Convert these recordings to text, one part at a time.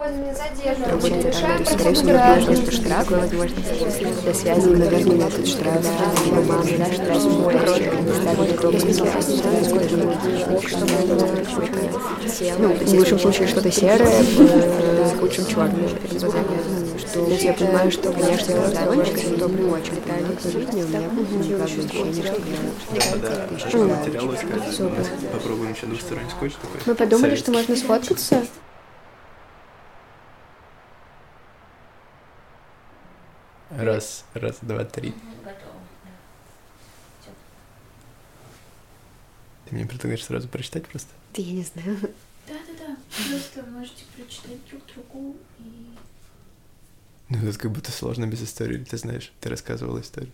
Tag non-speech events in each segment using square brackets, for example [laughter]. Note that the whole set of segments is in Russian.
Получается, Решаем скорее всего, граждан. возможно, штраф, возможно, до связи, наверное, метод штраф, либо мамы, да, штраф, кроткая, не ставить Ну, в лучшем случае что-то серое, в худшем черное. Что я понимаю, что, конечно, я сторонник, но при очень детальной жизни у меня было ощущение, что искать? Попробуем еще двусторонний скотч такой. Мы подумали, что можно сфоткаться. Раз, раз, два, три. Ты мне предлагаешь сразу прочитать просто? Да я не знаю. Да-да-да, просто можете прочитать друг другу и... Ну, тут как будто сложно без истории, ты знаешь, ты рассказывала историю.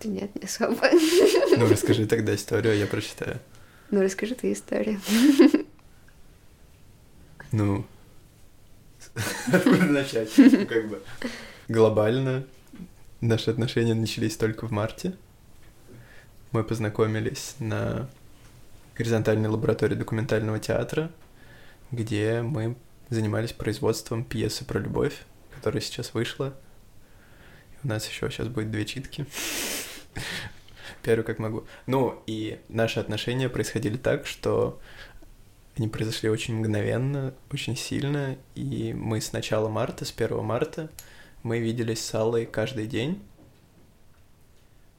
Да нет, не особо. Ну, расскажи тогда историю, а я прочитаю. Ну, расскажи ты историю. Ну, [laughs] откуда начать? Ну, как бы глобально наши отношения начались только в марте. Мы познакомились на горизонтальной лаборатории документального театра, где мы занимались производством пьесы про любовь, которая сейчас вышла. И у нас еще сейчас будет две читки. [laughs] Первый как могу. Ну, и наши отношения происходили так, что они произошли очень мгновенно, очень сильно, и мы с начала марта, с 1 марта, мы виделись с Аллой каждый день.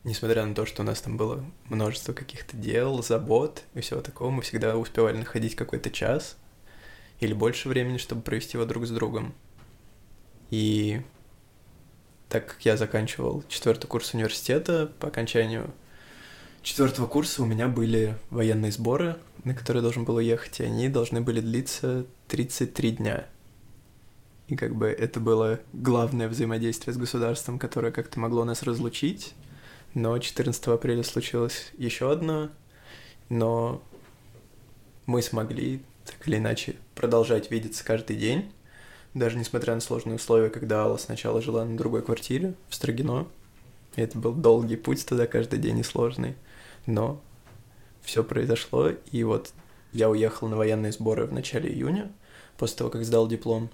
Несмотря на то, что у нас там было множество каких-то дел, забот и всего такого, мы всегда успевали находить какой-то час или больше времени, чтобы провести его друг с другом. И так как я заканчивал четвертый курс университета, по окончанию четвертого курса у меня были военные сборы, на которые должен был уехать, и они должны были длиться 33 дня. И как бы это было главное взаимодействие с государством, которое как-то могло нас разлучить. Но 14 апреля случилось еще одно, но мы смогли так или иначе продолжать видеться каждый день, даже несмотря на сложные условия, когда Алла сначала жила на другой квартире в Строгино. И это был долгий путь туда каждый день и сложный. Но все произошло, и вот я уехал на военные сборы в начале июня, после того, как сдал диплом.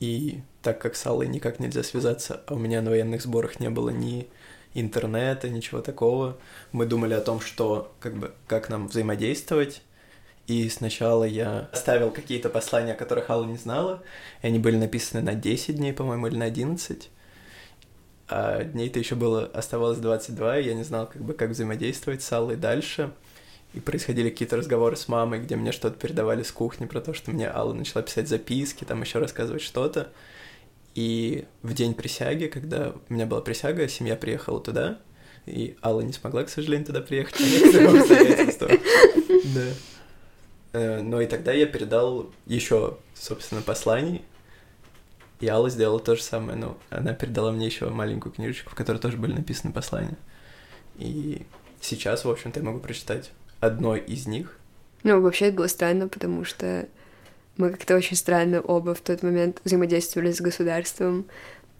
И так как с Аллой никак нельзя связаться, а у меня на военных сборах не было ни интернета, ничего такого, мы думали о том, что как бы как нам взаимодействовать. И сначала я оставил какие-то послания, о которых Алла не знала, и они были написаны на 10 дней, по-моему, или на 11. А дней-то еще было, оставалось 22, и я не знал, как бы, как взаимодействовать с Аллой дальше. И происходили какие-то разговоры с мамой, где мне что-то передавали с кухни про то, что мне Алла начала писать записки, там еще рассказывать что-то. И в день присяги, когда у меня была присяга, семья приехала туда, и Алла не смогла, к сожалению, туда приехать обстоятельствам. [laughs] Да. Э, Но и тогда я передал еще, собственно, посланий, и Алла сделала то же самое. Ну, она передала мне еще маленькую книжечку, в которой тоже были написаны послания. И сейчас, в общем-то, я могу прочитать одно из них. Ну, вообще это было странно, потому что мы как-то очень странно оба в тот момент взаимодействовали с государством.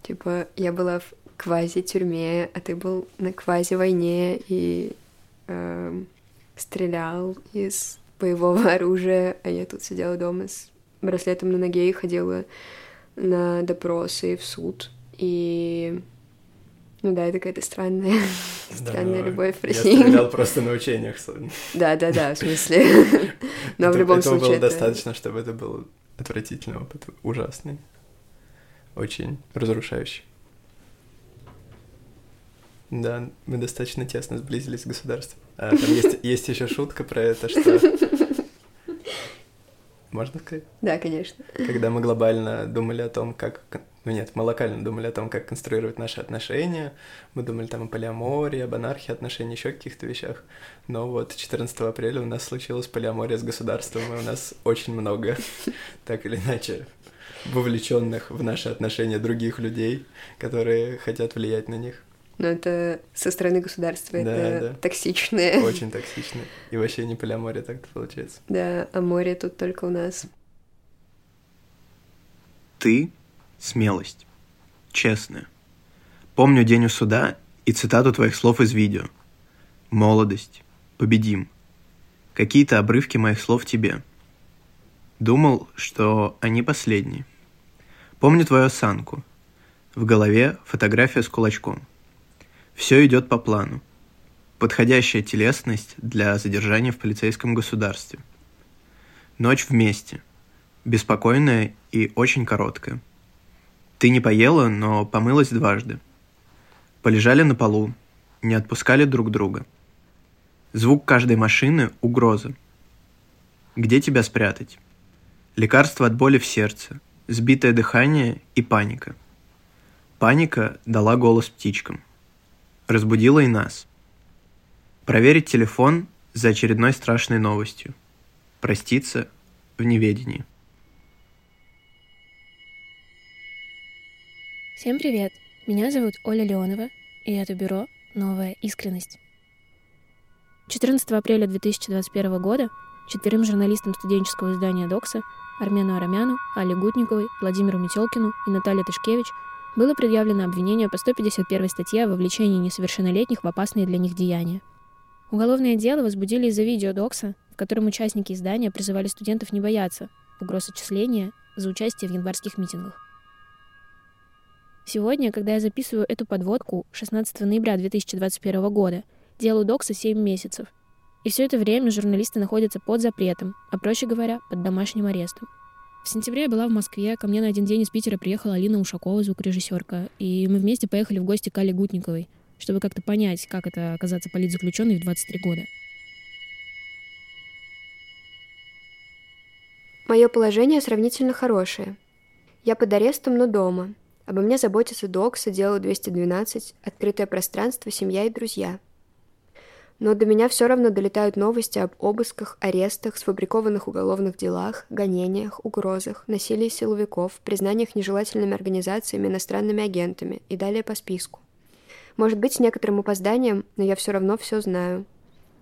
Типа, я была в квази-тюрьме, а ты был на квази-войне и эм, стрелял из боевого [laughs] оружия, а я тут сидела дома с браслетом на ноге и ходила на допросы в суд. И... Ну да, это какая-то странная, [laughs] странная но любовь в Я России. стрелял просто на учениях. Да, да, да, в смысле. [laughs] Но в любом этого случае. было это- достаточно, чтобы это был отвратительный опыт, ужасный, очень разрушающий. Да, мы достаточно тесно сблизились с государством. А, там есть, [laughs] есть еще шутка про это, что... Можно сказать? Да, конечно. Когда мы глобально думали о том, как... Ну нет, мы локально думали о том, как конструировать наши отношения. Мы думали там о полиамории, об анархии отношений, еще каких-то вещах. Но вот 14 апреля у нас случилась полиамория с государством, и у нас очень много, [laughs] так или иначе, вовлеченных в наши отношения других людей, которые хотят влиять на них. Но это со стороны государства, Да, это да. токсичное. Очень токсично. И вообще не полиамория так получается. Да, а море тут только у нас. Ты — смелость. Честная. Помню день у суда и цитату твоих слов из видео. Молодость. Победим. Какие-то обрывки моих слов тебе. Думал, что они последние. Помню твою осанку. В голове фотография с кулачком. Все идет по плану. Подходящая телесность для задержания в полицейском государстве. Ночь вместе. Беспокойная и очень короткая. Ты не поела, но помылась дважды. Полежали на полу, не отпускали друг друга. Звук каждой машины — угроза. Где тебя спрятать? Лекарство от боли в сердце, сбитое дыхание и паника. Паника дала голос птичкам. Разбудила и нас. Проверить телефон за очередной страшной новостью. Проститься в неведении. Всем привет! Меня зовут Оля Леонова, и это бюро «Новая искренность». 14 апреля 2021 года четверым журналистам студенческого издания «Докса» Армену Арамяну, Али Гутниковой, Владимиру Метелкину и Наталье Тышкевич было предъявлено обвинение по 151 статье о вовлечении несовершеннолетних в опасные для них деяния. Уголовное дело возбудили из-за видео Докса, в котором участники издания призывали студентов не бояться угроз отчисления за участие в январских митингах. Сегодня, когда я записываю эту подводку 16 ноября 2021 года, делу Докса 7 месяцев. И все это время журналисты находятся под запретом, а проще говоря, под домашним арестом. В сентябре я была в Москве, ко мне на один день из Питера приехала Алина Ушакова, звукорежиссерка, и мы вместе поехали в гости к Али Гутниковой, чтобы как-то понять, как это оказаться политзаключенной в 23 года. Мое положение сравнительно хорошее. Я под арестом, но дома. Обо мне заботятся Докса, дело 212, открытое пространство, семья и друзья. Но до меня все равно долетают новости об обысках, арестах, сфабрикованных уголовных делах, гонениях, угрозах, насилии силовиков, признаниях нежелательными организациями, иностранными агентами и далее по списку. Может быть, с некоторым опозданием, но я все равно все знаю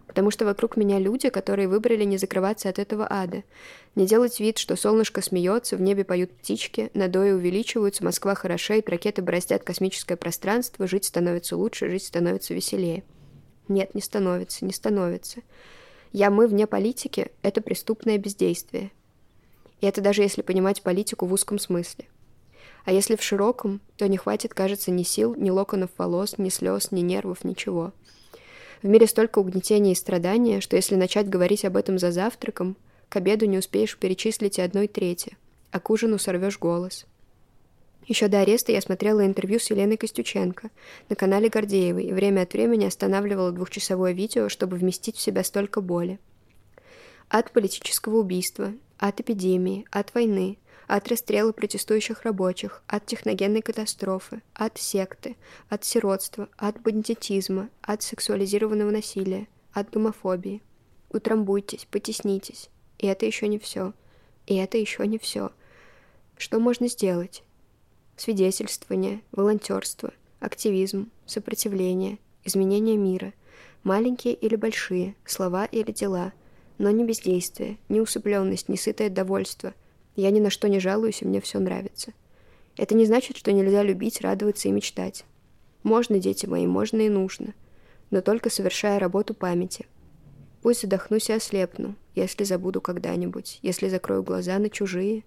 потому что вокруг меня люди, которые выбрали не закрываться от этого ада, не делать вид, что солнышко смеется, в небе поют птички, надои увеличиваются, Москва хорошеет, ракеты бороздят космическое пространство, жить становится лучше, жить становится веселее. Нет, не становится, не становится. Я, мы вне политики — это преступное бездействие. И это даже если понимать политику в узком смысле. А если в широком, то не хватит, кажется, ни сил, ни локонов волос, ни слез, ни нервов, ничего — в мире столько угнетения и страдания, что если начать говорить об этом за завтраком, к обеду не успеешь перечислить и одной трети, а к ужину сорвешь голос. Еще до ареста я смотрела интервью с Еленой Костюченко на канале Гордеевой и время от времени останавливала двухчасовое видео, чтобы вместить в себя столько боли. От политического убийства, от эпидемии, от войны, от расстрела протестующих рабочих, от техногенной катастрофы, от секты, от сиротства, от бандитизма, от сексуализированного насилия, от гомофобии. Утрамбуйтесь, потеснитесь. И это еще не все. И это еще не все. Что можно сделать? Свидетельствование, волонтерство, активизм, сопротивление, изменение мира, маленькие или большие, слова или дела, но не бездействие, не усыпленность, не сытое довольство – я ни на что не жалуюсь, и мне все нравится. Это не значит, что нельзя любить, радоваться и мечтать. Можно, дети мои, можно и нужно, но только совершая работу памяти. Пусть задохнусь и ослепну, если забуду когда-нибудь, если закрою глаза на чужие,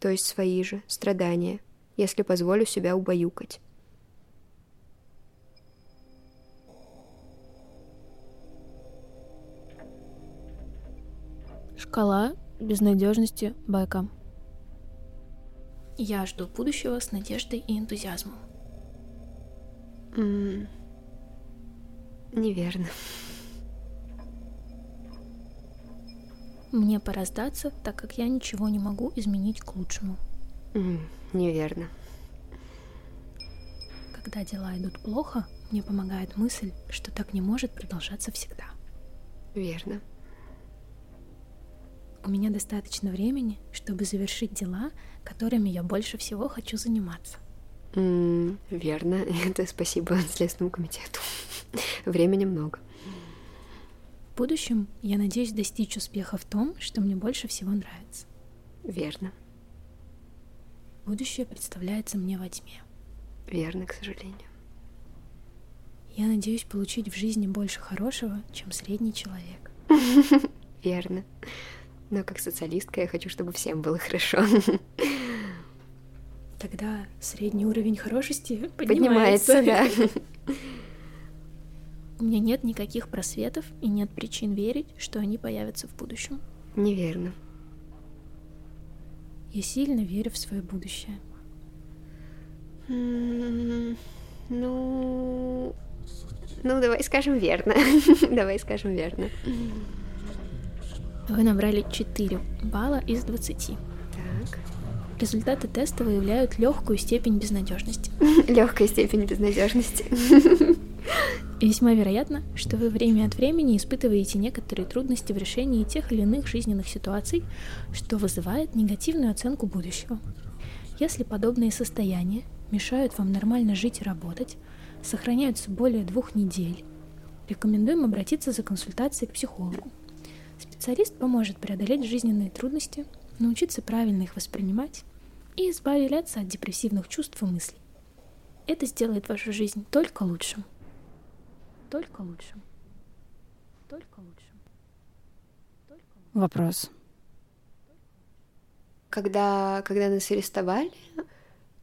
то есть свои же, страдания, если позволю себя убаюкать. Шкала безнадежности байка. Я жду будущего с надеждой и энтузиазмом. Mm. Неверно. Мне пора сдаться, так как я ничего не могу изменить к лучшему. Неверно. Когда дела идут плохо, мне помогает мысль, что так не может продолжаться всегда. Верно у меня достаточно времени, чтобы завершить дела, которыми я больше всего хочу заниматься. Mm, верно, [laughs] это спасибо Следственному комитету. [laughs] Времени много. В будущем я надеюсь достичь успеха в том, что мне больше всего нравится. Верно. Будущее представляется мне во тьме. Верно, к сожалению. Я надеюсь получить в жизни больше хорошего, чем средний человек. [laughs] Верно. Но как социалистка я хочу, чтобы всем было хорошо. [laughs] Тогда средний уровень хорошести Поднимается, поднимается. да. [laughs] У меня нет никаких просветов и нет причин верить, что они появятся в будущем. Неверно. Я сильно верю в свое будущее. Ну, ну, давай скажем верно. [laughs] Давай скажем верно. Вы набрали 4 балла из 20. Так. Результаты теста выявляют легкую степень безнадежности. [laughs] Легкая степень безнадежности. [laughs] Весьма вероятно, что вы время от времени испытываете некоторые трудности в решении тех или иных жизненных ситуаций, что вызывает негативную оценку будущего. Если подобные состояния мешают вам нормально жить и работать, сохраняются более двух недель, рекомендуем обратиться за консультацией к психологу. Специалист поможет преодолеть жизненные трудности, научиться правильно их воспринимать и избавляться от депрессивных чувств и мыслей. Это сделает вашу жизнь только лучше. Только лучше. Только лучше. Только лучше. Вопрос. Когда, когда нас арестовали,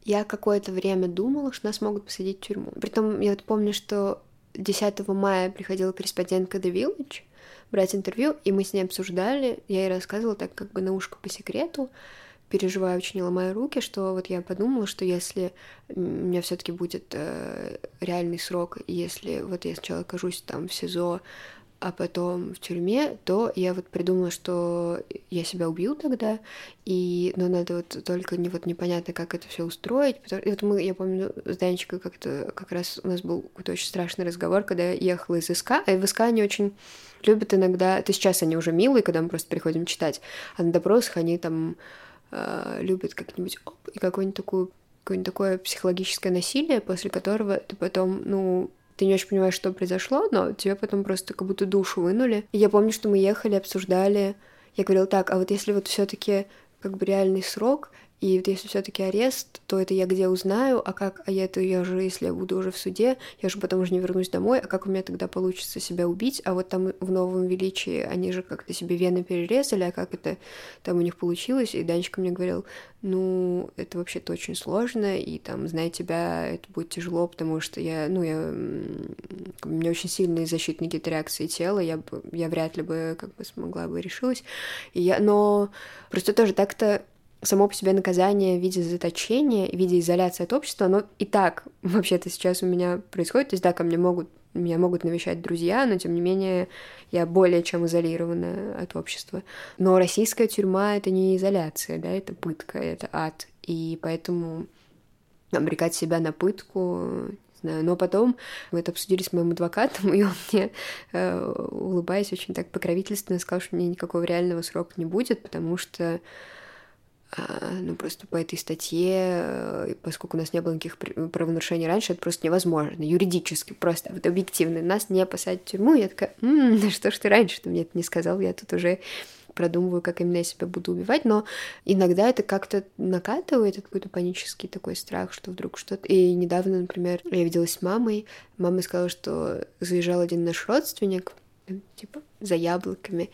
я какое-то время думала, что нас могут посадить в тюрьму. Притом я вот помню, что 10 мая приходила корреспондентка The Village брать интервью, и мы с ней обсуждали, я ей рассказывала так как бы на ушко по секрету, переживая очень, ломая руки, что вот я подумала, что если у меня все таки будет э, реальный срок, если вот я сначала окажусь там в СИЗО, а потом в тюрьме, то я вот придумала, что я себя убью тогда, и, но надо вот только не вот непонятно, как это все устроить. Потому, и вот мы, я помню, с Данечкой как-то как раз у нас был какой-то очень страшный разговор, когда я ехала из СК, а в СК они очень любят иногда, то сейчас они уже милые, когда мы просто приходим читать, а на допросах они там э, любят как-нибудь оп, и какое-нибудь такое, какое-нибудь такое психологическое насилие, после которого ты потом, ну, ты не очень понимаешь, что произошло, но тебе потом просто как будто душу вынули. И я помню, что мы ехали, обсуждали. Я говорила так, а вот если вот все таки как бы реальный срок, и вот если все-таки арест, то это я где узнаю, а как, а я это я же, если я буду уже в суде, я же потом уже не вернусь домой, а как у меня тогда получится себя убить, а вот там в Новом Величии они же как-то себе вены перерезали, а как это там у них получилось, и Данечка мне говорил, ну, это вообще-то очень сложно, и там, зная тебя, это будет тяжело, потому что я, ну, я, у меня очень сильные защитные какие-то реакции тела, я, бы, я вряд ли бы как бы смогла бы решилась, и я, но просто тоже так-то само по себе наказание в виде заточения, в виде изоляции от общества, оно и так [laughs] вообще-то сейчас у меня происходит. То есть, да, ко мне могут меня могут навещать друзья, но тем не менее я более чем изолирована от общества. Но российская тюрьма — это не изоляция, да, это пытка, это ад. И поэтому обрекать себя на пытку, знаю. Но потом мы это обсудили с моим адвокатом, [laughs] и он мне, э, улыбаясь, очень так покровительственно сказал, что мне никакого реального срока не будет, потому что ну, просто по этой статье, э, поскольку у нас не было никаких пр- правонарушений раньше, это просто невозможно, юридически, просто вот объективно. Нас не посадят в тюрьму, я такая, «М, да что ж ты раньше-то мне это не сказал, я тут уже продумываю, как именно я себя буду убивать, но иногда это как-то накатывает, какой-то панический такой страх, что вдруг что-то... И недавно, например, я виделась с мамой, мама сказала, что заезжал один наш родственник, э, типа, за яблоками,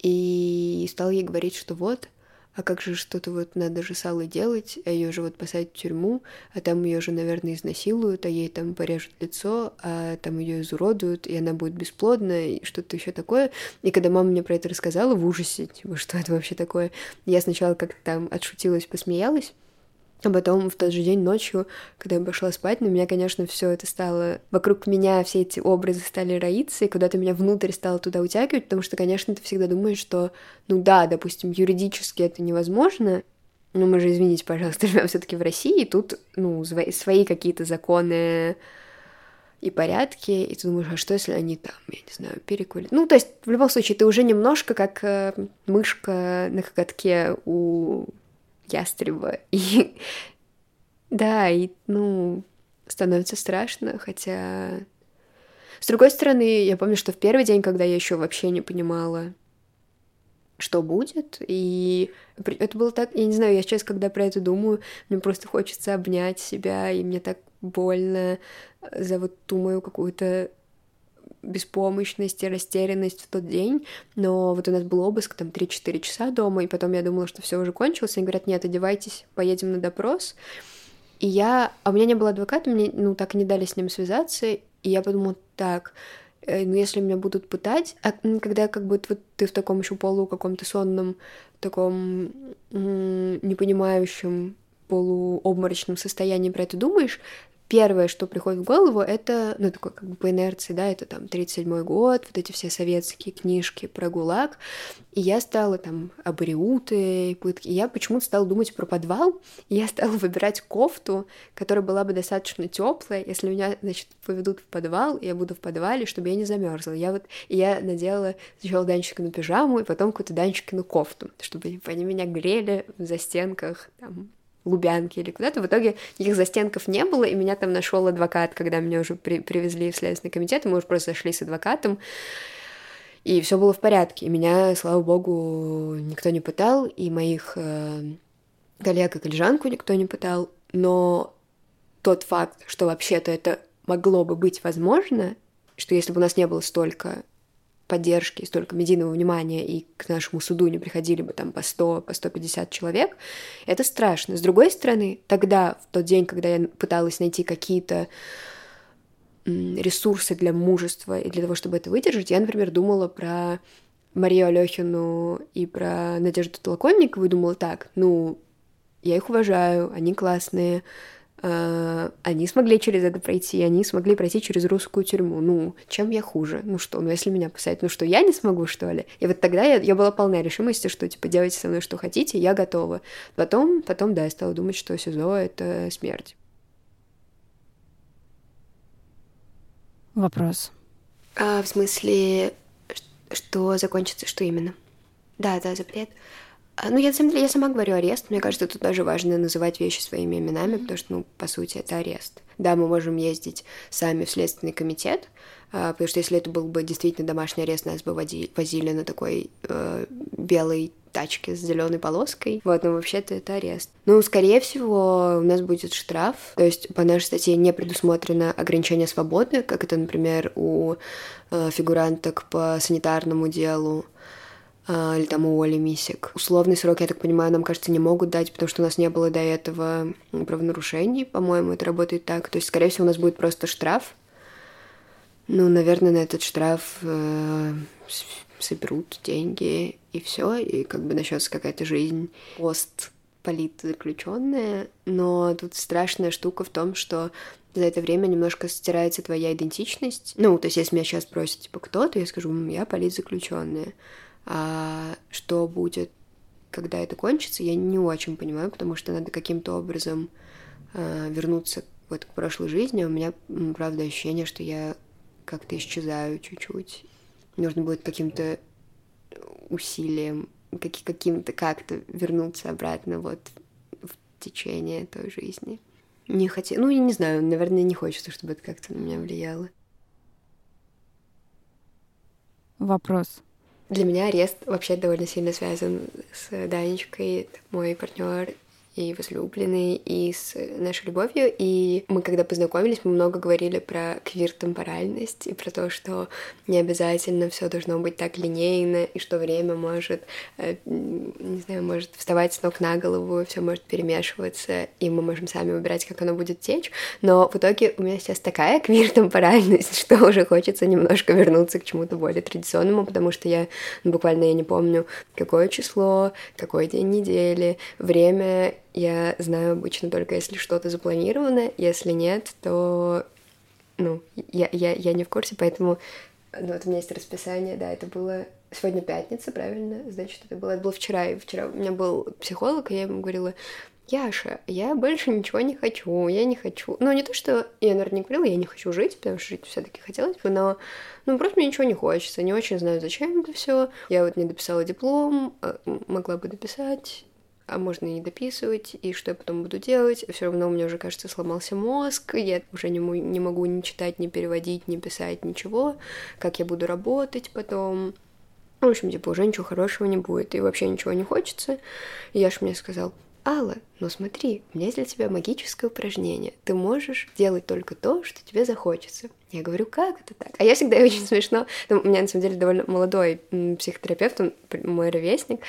и стал ей говорить, что вот, а как же что-то вот надо же с Аллой делать, а ее же вот посадить в тюрьму, а там ее же, наверное, изнасилуют, а ей там порежут лицо, а там ее изуродуют, и она будет бесплодна, и что-то еще такое. И когда мама мне про это рассказала в ужасе, типа, что это вообще такое, я сначала как-то там отшутилась, посмеялась, а потом в тот же день ночью, когда я пошла спать, на меня, конечно, все это стало... Вокруг меня все эти образы стали роиться, и куда-то меня внутрь стало туда утягивать, потому что, конечно, ты всегда думаешь, что, ну да, допустим, юридически это невозможно, но мы же, извините, пожалуйста, [laughs] живем все таки в России, и тут, ну, свои, какие-то законы и порядки, и ты думаешь, а что, если они там, я не знаю, перекули? Ну, то есть, в любом случае, ты уже немножко как э, мышка на коготке у ястреба. [laughs] И да, и, ну, становится страшно, хотя... С другой стороны, я помню, что в первый день, когда я еще вообще не понимала, что будет, и это было так, я не знаю, я сейчас, когда про это думаю, мне просто хочется обнять себя, и мне так больно за вот ту мою какую-то беспомощность и растерянность в тот день, но вот у нас был обыск там 3-4 часа дома, и потом я думала, что все уже кончилось, они говорят, нет, одевайтесь, поедем на допрос, и я... А у меня не было адвоката, мне, ну, так и не дали с ним связаться, и я подумала, так, э, ну, если меня будут пытать, а когда как бы вот ты в таком еще полу каком-то сонном, таком непонимающем полуобморочном состоянии про это думаешь, первое, что приходит в голову, это, ну, такой как бы по инерции, да, это там 37-й год, вот эти все советские книжки про ГУЛАГ, и я стала там абориуты, пытки, и я почему-то стала думать про подвал, и я стала выбирать кофту, которая была бы достаточно теплая, если меня, значит, поведут в подвал, я буду в подвале, чтобы я не замерзла. Я вот, и я надела сначала Данчикину пижаму, и потом какую-то Данчикину кофту, чтобы они меня грели в застенках, там, Лубянки или куда-то. В итоге никаких застенков не было, и меня там нашел адвокат, когда меня уже при привезли в Следственный комитет, и мы уже просто зашли с адвокатом, и все было в порядке. И меня, слава богу, никто не пытал, и моих э, коллег и коллежанку никто не пытал, но тот факт, что вообще-то это могло бы быть возможно, что если бы у нас не было столько поддержки, столько медийного внимания, и к нашему суду не приходили бы там по 100, по 150 человек, это страшно. С другой стороны, тогда, в тот день, когда я пыталась найти какие-то ресурсы для мужества и для того, чтобы это выдержать, я, например, думала про Марию Алехину и про Надежду Толоконникову и думала так, ну, я их уважаю, они классные, они смогли через это пройти, они смогли пройти через русскую тюрьму. Ну, чем я хуже? Ну что, ну если меня посадят, ну что, я не смогу, что ли? И вот тогда я, я была полна решимости, что, типа, делайте со мной что хотите, я готова. Потом, потом, да, я стала думать, что СИЗО — это смерть. Вопрос. А, в смысле, что закончится, что именно? Да, да, запрет. А, ну, я, на самом деле, я сама говорю арест. Мне кажется, тут даже важно называть вещи своими именами, потому что, ну, по сути, это арест. Да, мы можем ездить сами в Следственный комитет, а, потому что если это был бы действительно домашний арест, нас бы возили на такой э, белой тачке с зеленой полоской. Вот, но вообще-то это арест. Ну, скорее всего, у нас будет штраф. То есть по нашей статье не предусмотрено ограничение свободы, как это, например, у э, фигуранток по санитарному делу. А, или там у Оли Мисик. Условный срок, я так понимаю, нам, кажется, не могут дать, потому что у нас не было до этого правонарушений, по-моему, это работает так. То есть, скорее всего, у нас будет просто штраф. Ну, наверное, на этот штраф э, соберут деньги и все, и как бы начнется какая-то жизнь пост политзаключенная, но тут страшная штука в том, что за это время немножко стирается твоя идентичность. Ну, то есть, если меня сейчас спросят, типа, кто, то я скажу, я политзаключенная. А что будет, когда это кончится, я не очень понимаю, потому что надо каким-то образом а, вернуться вот к прошлой жизни. У меня, правда, ощущение, что я как-то исчезаю чуть-чуть. Нужно будет каким-то усилием, как, каким-то как-то вернуться обратно вот в течение той жизни. Не хотела, ну, я не знаю, наверное, не хочется, чтобы это как-то на меня влияло. Вопрос. Для меня арест вообще довольно сильно связан с Данечкой, мой партнер и возлюбленный, и с нашей любовью. И мы, когда познакомились, мы много говорили про квир-темпоральность и про то, что не обязательно все должно быть так линейно, и что время может, э, не знаю, может вставать с ног на голову, все может перемешиваться, и мы можем сами выбирать, как оно будет течь. Но в итоге у меня сейчас такая [laughs] квир-темпоральность, что уже хочется немножко вернуться к чему-то более традиционному, потому что я ну, буквально я не помню, какое число, какой день недели, время я знаю обычно только, если что-то запланировано, если нет, то, ну, я, я, я не в курсе, поэтому, ну, вот у меня есть расписание, да, это было сегодня пятница, правильно? Значит, это было, это было вчера, и вчера у меня был психолог, и я ему говорила, Яша, я больше ничего не хочу, я не хочу. Ну, не то, что я, наверное, не говорила, я не хочу жить, потому что жить все-таки хотелось бы, но ну, просто мне ничего не хочется, не очень знаю, зачем это все. Я вот не дописала диплом, а, могла бы дописать, а можно и не дописывать, и что я потом буду делать. Все равно у меня уже, кажется, сломался мозг, я уже не, не могу ни читать, ни переводить, ни писать, ничего. Как я буду работать потом. В общем, типа, уже ничего хорошего не будет, и вообще ничего не хочется. И Яш мне сказал, Алла, ну смотри, у меня есть для тебя магическое упражнение. Ты можешь делать только то, что тебе захочется. Я говорю, как это так? А я всегда очень смешно. Ну, у меня, на самом деле, довольно молодой психотерапевт, он мой ровесник,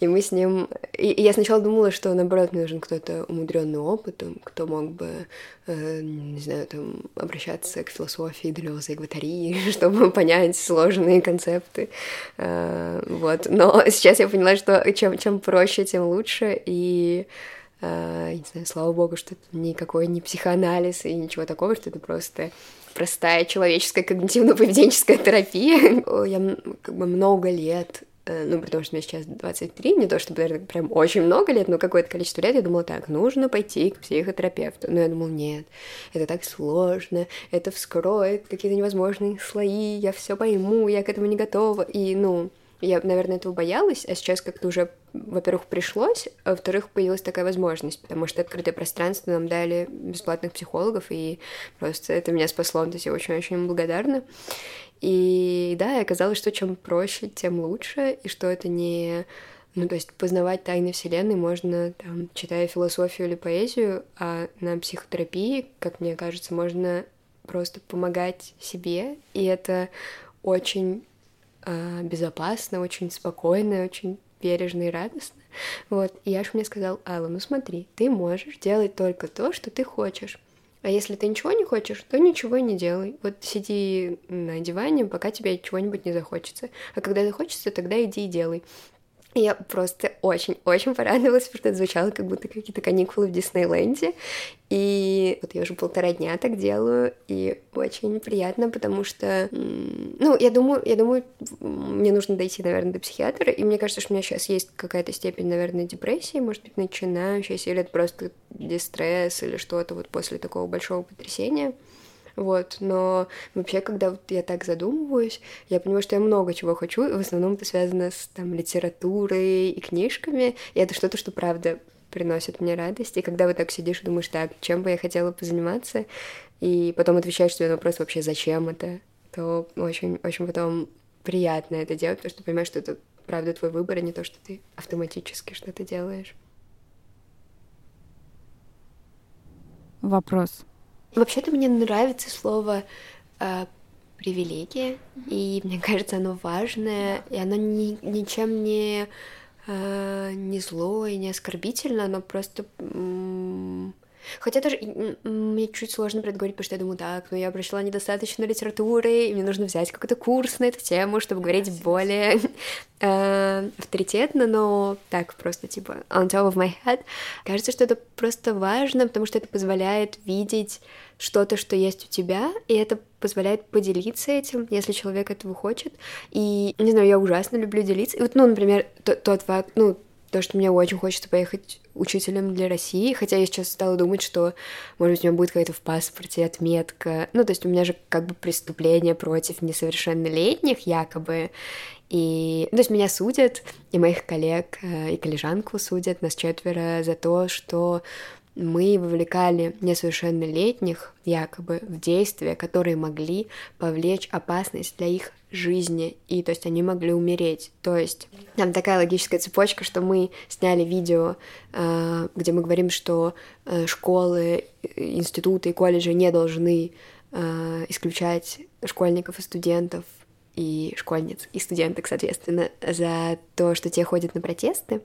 и мы с ним... И, и я сначала думала, что, наоборот, мне нужен кто-то умудренный опытом, кто мог бы, э, не знаю, там, обращаться к философии Делеза и Гватари, [laughs] чтобы понять сложные концепты. Э, вот. Но сейчас я поняла, что чем, чем проще, тем лучше, и Uh, не знаю, слава богу, что это никакой не психоанализ и ничего такого, что это просто простая человеческая когнитивно-поведенческая терапия. [laughs] Я как бы много лет э, ну, потому что мне сейчас 23, не то чтобы, наверное, прям очень много лет, но какое-то количество лет я думала так, нужно пойти к психотерапевту. Но я думала, нет, это так сложно, это вскроет какие-то невозможные слои, я все пойму, я к этому не готова. И, ну, я, наверное, этого боялась, а сейчас как-то уже, во-первых, пришлось, а во-вторых, появилась такая возможность, потому что открытое пространство нам дали бесплатных психологов, и просто это меня спасло, то есть я очень-очень благодарна. И да, и оказалось, что чем проще, тем лучше, и что это не... Ну, то есть познавать тайны Вселенной можно, там, читая философию или поэзию, а на психотерапии, как мне кажется, можно просто помогать себе, и это очень безопасно, очень спокойно, очень бережно и радостно. Вот. И Яш мне сказал, Алла, ну смотри, ты можешь делать только то, что ты хочешь. А если ты ничего не хочешь, то ничего не делай. Вот сиди на диване, пока тебе чего-нибудь не захочется. А когда захочется, тогда иди и делай. Я просто очень-очень порадовалась, потому что это звучало как будто какие-то каникулы в Диснейленде. И вот я уже полтора дня так делаю, и очень приятно, потому что, ну, я думаю, я думаю, мне нужно дойти, наверное, до психиатра, и мне кажется, что у меня сейчас есть какая-то степень, наверное, депрессии, может быть, начинающаяся, или это просто дистресс, или что-то вот после такого большого потрясения. Вот, но вообще, когда вот я так задумываюсь, я понимаю, что я много чего хочу, в основном это связано с там литературой и книжками, и это что-то, что правда приносит мне радость. И когда вот так сидишь и думаешь, так, чем бы я хотела позаниматься, и потом отвечаешь себе на вопрос вообще, зачем это, то очень, очень потом приятно это делать, потому что понимаешь, что это правда твой выбор, а не то, что ты автоматически что-то делаешь. Вопрос. Вообще-то мне нравится слово э, привилегия, и мне кажется, оно важное, и оно ни, ничем не, э, не зло и не оскорбительно, оно просто Хотя даже мне чуть сложно про это говорить, потому что я думаю, так, ну я прочла недостаточно литературы, и мне нужно взять какой-то курс на эту тему, чтобы говорить более [laughs] э, авторитетно, но так просто типа on top of my head. Кажется, что это просто важно, потому что это позволяет видеть что-то, что есть у тебя, и это позволяет поделиться этим, если человек этого хочет. И, не знаю, я ужасно люблю делиться. И вот, ну, например, тот факт, ну, то, что мне очень хочется поехать учителем для России, хотя я сейчас стала думать, что, может быть, у меня будет какая-то в паспорте отметка. Ну, то есть у меня же как бы преступление против несовершеннолетних якобы, и, ну, то есть меня судят, и моих коллег, э, и коллежанку судят, нас четверо, за то, что мы вовлекали несовершеннолетних якобы в действия, которые могли повлечь опасность для их жизни, и то есть они могли умереть. То есть там такая логическая цепочка, что мы сняли видео, э, где мы говорим, что э, школы, институты и колледжи не должны э, исключать школьников и студентов и школьниц, и студенток, соответственно, за то, что те ходят на протесты,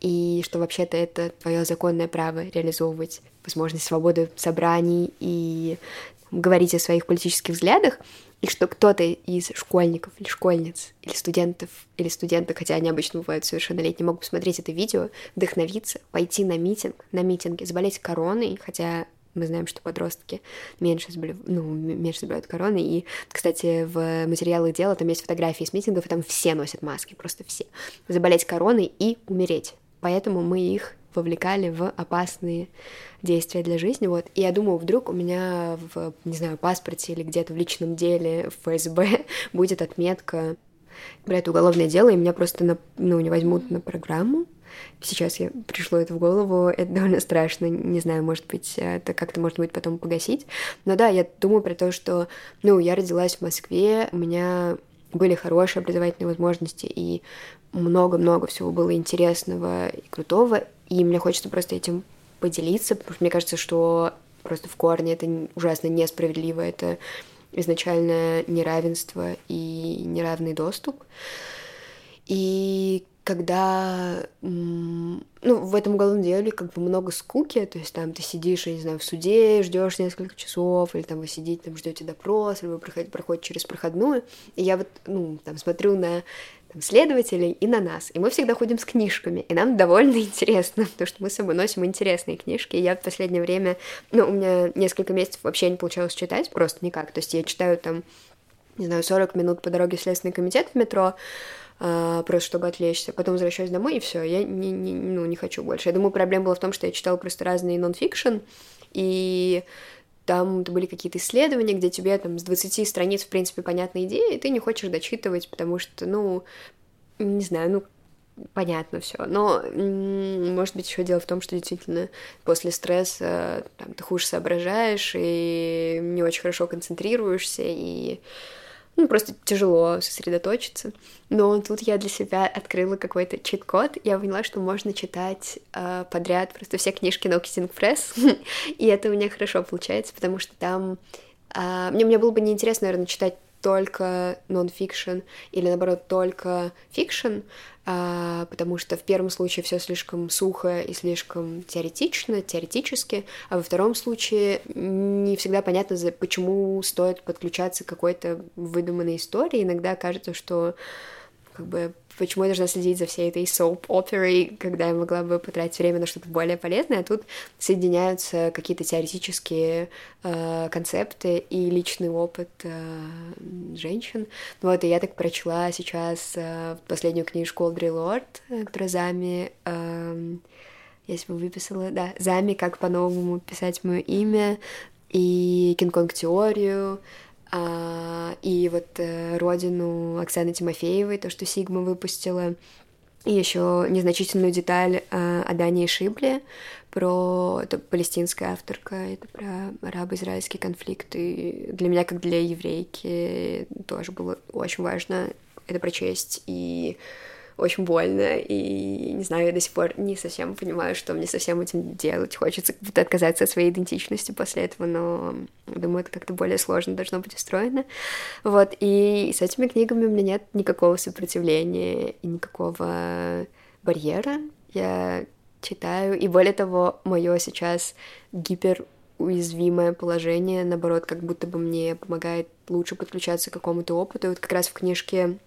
и что вообще-то это твое законное право реализовывать возможность свободы собраний и говорить о своих политических взглядах, и что кто-то из школьников или школьниц, или студентов, или студенток, хотя они обычно бывают совершеннолетние, могут посмотреть это видео, вдохновиться, пойти на митинг, на митинге, заболеть короной, хотя мы знаем, что подростки меньше, заболев... ну, меньше заболевают короной. И, кстати, в материалах дела там есть фотографии с митингов, и там все носят маски, просто все. Заболеть короной и умереть поэтому мы их вовлекали в опасные действия для жизни, вот. И я думаю, вдруг у меня в, не знаю, паспорте или где-то в личном деле в ФСБ [laughs] будет отметка про это уголовное дело, и меня просто, на, ну, не возьмут на программу. Сейчас я пришло это в голову, это довольно страшно, не знаю, может быть, это как-то может быть потом погасить. Но да, я думаю про то, что, ну, я родилась в Москве, у меня были хорошие образовательные возможности, и много-много всего было интересного и крутого, и мне хочется просто этим поделиться, потому что мне кажется, что просто в корне это ужасно несправедливо, это изначально неравенство и неравный доступ. И когда, ну, в этом уголовном деле как бы много скуки, то есть там ты сидишь, я не знаю, в суде, ждешь несколько часов, или там вы сидите, там ждете допрос, или вы проходите, проходите через проходную, и я вот, ну, там смотрю на там, следователей и на нас. И мы всегда ходим с книжками, и нам довольно [laughs] интересно, потому что мы с собой носим интересные книжки. И я в последнее время, ну, у меня несколько месяцев вообще не получалось читать, просто никак. То есть я читаю там, не знаю, 40 минут по дороге в Следственный комитет в метро, Uh, просто чтобы отвлечься. Потом возвращаюсь домой, и все, я не, не, ну, не хочу больше. Я думаю, проблема была в том, что я читала просто разные нон-фикшн, и там были какие-то исследования, где тебе там с 20 страниц, в принципе, понятна идея, и ты не хочешь дочитывать, потому что, ну, не знаю, ну, понятно все. Но, может быть, еще дело в том, что действительно после стресса там, ты хуже соображаешь и не очень хорошо концентрируешься, и ну, просто тяжело сосредоточиться. Но тут я для себя открыла какой-то чит-код, я поняла, что можно читать э, подряд просто все книжки No Kidding Press, [laughs] и это у меня хорошо получается, потому что там... Э, мне, мне было бы неинтересно, наверное, читать только нон-фикшн или, наоборот, только фикшн, потому что в первом случае все слишком сухо и слишком теоретично, теоретически, а во втором случае не всегда понятно, почему стоит подключаться к какой-то выдуманной истории. Иногда кажется, что как бы почему я должна следить за всей этой soap оперой, когда я могла бы потратить время на что-то более полезное, а тут соединяются какие-то теоретические э, концепты и личный опыт э, женщин. Вот, и я так прочла сейчас э, последнюю книжку Олдри Лорд, которая Зами, э, если бы выписала, да, Зами, как по-новому писать мое имя, и Кинг-Конг теорию, и вот э, родину Оксаны Тимофеевой, то, что Сигма выпустила, и еще незначительную деталь э, о Дании Шибле, про это палестинская авторка, это про арабо-израильский конфликт, и для меня, как для еврейки, тоже было очень важно это прочесть, и очень больно, и, не знаю, я до сих пор не совсем понимаю, что мне со всем этим делать. Хочется как будто отказаться от своей идентичности после этого, но думаю, это как-то более сложно должно быть устроено. Вот, и с этими книгами у меня нет никакого сопротивления и никакого барьера. Я читаю, и более того, мое сейчас гипер уязвимое положение, наоборот, как будто бы мне помогает лучше подключаться к какому-то опыту. И вот как раз в книжке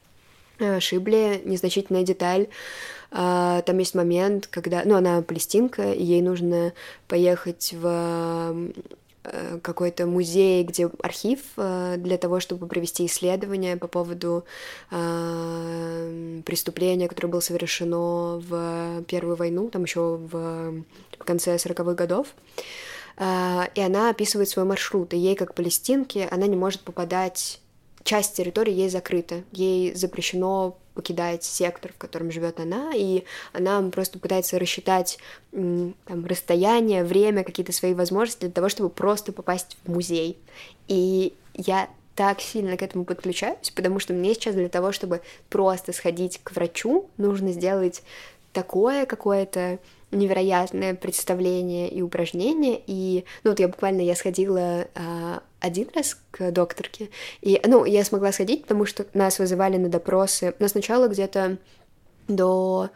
Шибли, незначительная деталь. А, там есть момент, когда... Ну, она палестинка, и ей нужно поехать в э, какой-то музей, где архив э, для того, чтобы провести исследование по поводу преступления, которое было совершено в Первую войну, там еще в конце 40-х годов. А, и она описывает свой маршрут, и ей, как палестинке, она не может попадать часть территории ей закрыта, ей запрещено покидать сектор, в котором живет она, и она просто пытается рассчитать там, расстояние, время, какие-то свои возможности для того, чтобы просто попасть в музей. И я так сильно к этому подключаюсь, потому что мне сейчас для того, чтобы просто сходить к врачу, нужно сделать такое какое-то невероятное представление и упражнение. И, ну, вот я буквально, я сходила а, один раз к докторке, и, ну, я смогла сходить, потому что нас вызывали на допросы, но сначала где-то до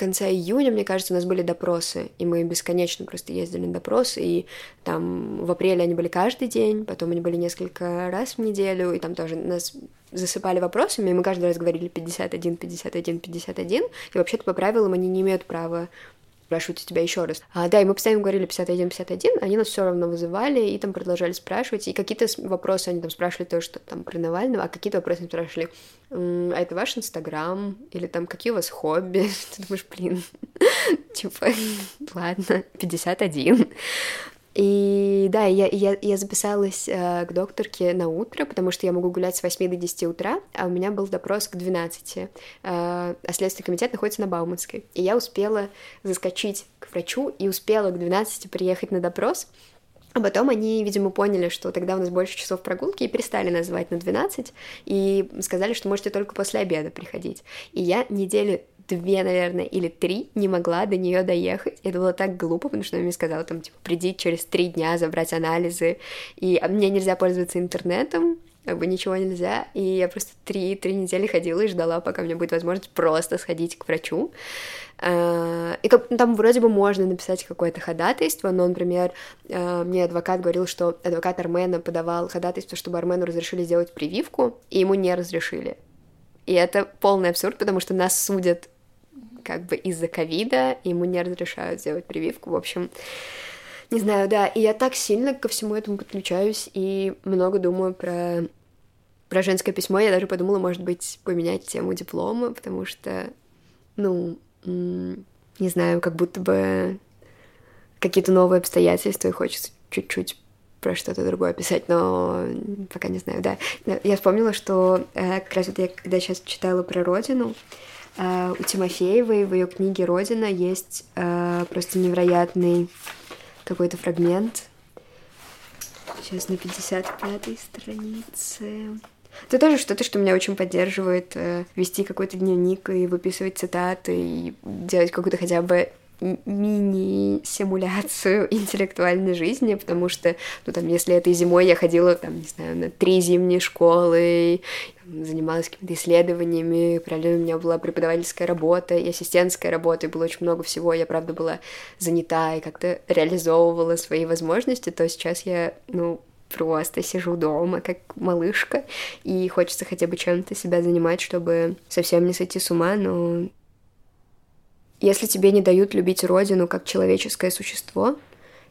конца июня, мне кажется, у нас были допросы, и мы бесконечно просто ездили на допросы, и там в апреле они были каждый день, потом они были несколько раз в неделю, и там тоже нас засыпали вопросами, и мы каждый раз говорили 51, 51, 51, и вообще-то по правилам они не имеют права спрашивают у тебя еще раз. А, да, и мы постоянно говорили 51-51, они нас все равно вызывали и там продолжали спрашивать, и какие-то вопросы они там спрашивали то, что там про Навального, а какие-то вопросы они спрашивали, а это ваш Инстаграм, или там какие у вас хобби, [laughs] ты думаешь, блин, [laughs] типа, [laughs] ладно, 51. И да, я, я, я записалась э, к докторке на утро, потому что я могу гулять с 8 до 10 утра, а у меня был допрос к 12, э, а Следственный комитет находится на Бауманской. И я успела заскочить к врачу и успела к 12 приехать на допрос, а потом они, видимо, поняли, что тогда у нас больше часов прогулки, и перестали называть на 12, и сказали, что можете только после обеда приходить. И я недели две, наверное, или три не могла до нее доехать. Это было так глупо, потому что она мне сказала, там, типа, приди через три дня забрать анализы, и а мне нельзя пользоваться интернетом, как бы ничего нельзя, и я просто три, три недели ходила и ждала, пока меня будет возможность просто сходить к врачу. А, и как, ну, там вроде бы можно написать какое-то ходатайство, но, например, а, мне адвокат говорил, что адвокат Армена подавал ходатайство, чтобы Армену разрешили сделать прививку, и ему не разрешили. И это полный абсурд, потому что нас судят как бы из-за ковида, ему не разрешают сделать прививку. В общем, не знаю, да. И я так сильно ко всему этому подключаюсь и много думаю про про женское письмо. Я даже подумала, может быть, поменять тему диплома, потому что, ну, не знаю, как будто бы какие-то новые обстоятельства, и хочется чуть-чуть про что-то другое писать, но пока не знаю, да. Я вспомнила, что э, как раз вот я когда сейчас читала про родину, у Тимофеевой в ее книге «Родина» есть э, просто невероятный какой-то фрагмент. Сейчас на 55-й странице. Это тоже что-то, что меня очень поддерживает э, вести какой-то дневник и выписывать цитаты и делать какую-то хотя бы мини-симуляцию [laughs] интеллектуальной жизни, потому что, ну, там, если этой зимой я ходила, там, не знаю, на три зимние школы, занималась какими-то исследованиями, параллельно у меня была преподавательская работа и ассистентская работа, и было очень много всего, я, правда, была занята и как-то реализовывала свои возможности, то сейчас я, ну, просто сижу дома, как малышка, и хочется хотя бы чем-то себя занимать, чтобы совсем не сойти с ума, но если тебе не дают любить родину как человеческое существо,